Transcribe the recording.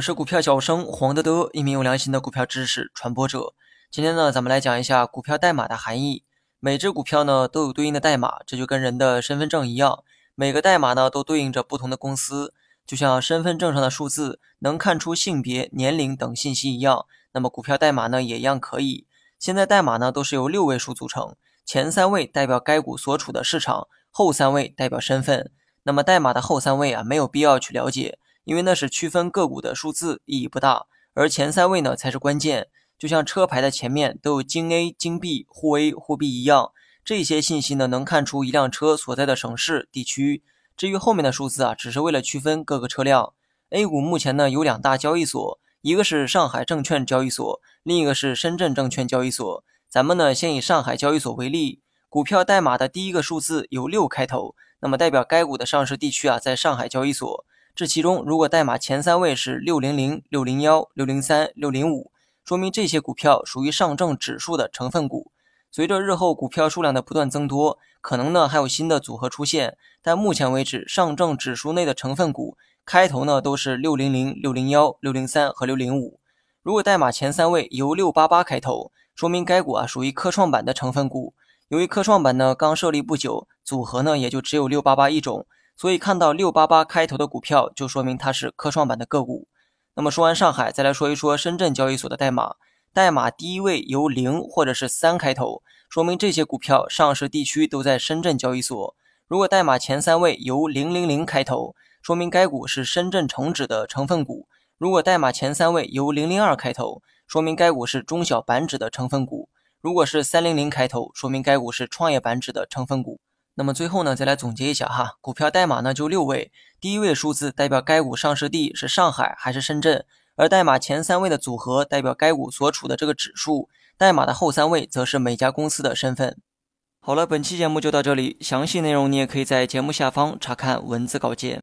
我是股票小生黄德德，一名有良心的股票知识传播者。今天呢，咱们来讲一下股票代码的含义。每只股票呢都有对应的代码，这就跟人的身份证一样，每个代码呢都对应着不同的公司。就像身份证上的数字能看出性别、年龄等信息一样，那么股票代码呢也一样可以。现在代码呢都是由六位数组成，前三位代表该股所处的市场，后三位代表身份。那么代码的后三位啊，没有必要去了解。因为那是区分个股的数字，意义不大，而前三位呢才是关键。就像车牌的前面都有京 A、京 B、沪 A、沪 B 一样，这些信息呢能看出一辆车所在的省市、地区。至于后面的数字啊，只是为了区分各个车辆。A 股目前呢有两大交易所，一个是上海证券交易所，另一个是深圳证券交易所。咱们呢先以上海交易所为例，股票代码的第一个数字由六开头，那么代表该股的上市地区啊在上海交易所。这其中，如果代码前三位是六零零、六零幺、六零三、六零五，说明这些股票属于上证指数的成分股。随着日后股票数量的不断增多，可能呢还有新的组合出现。但目前为止，上证指数内的成分股开头呢都是六零零、六零幺、六零三和六零五。如果代码前三位由六八八开头，说明该股啊属于科创板的成分股。由于科创板呢刚设立不久，组合呢也就只有六八八一种。所以看到六八八开头的股票，就说明它是科创板的个股。那么说完上海，再来说一说深圳交易所的代码。代码第一位由零或者是三开头，说明这些股票上市地区都在深圳交易所。如果代码前三位由零零零开头，说明该股是深圳成指的成分股。如果代码前三位由零零二开头，说明该股是中小板指的成分股。如果是三零零开头，说明该股是创业板指的成分股。那么最后呢，再来总结一下哈，股票代码呢就六位，第一位数字代表该股上市地是上海还是深圳，而代码前三位的组合代表该股所处的这个指数，代码的后三位则是每家公司的身份。好了，本期节目就到这里，详细内容你也可以在节目下方查看文字稿件。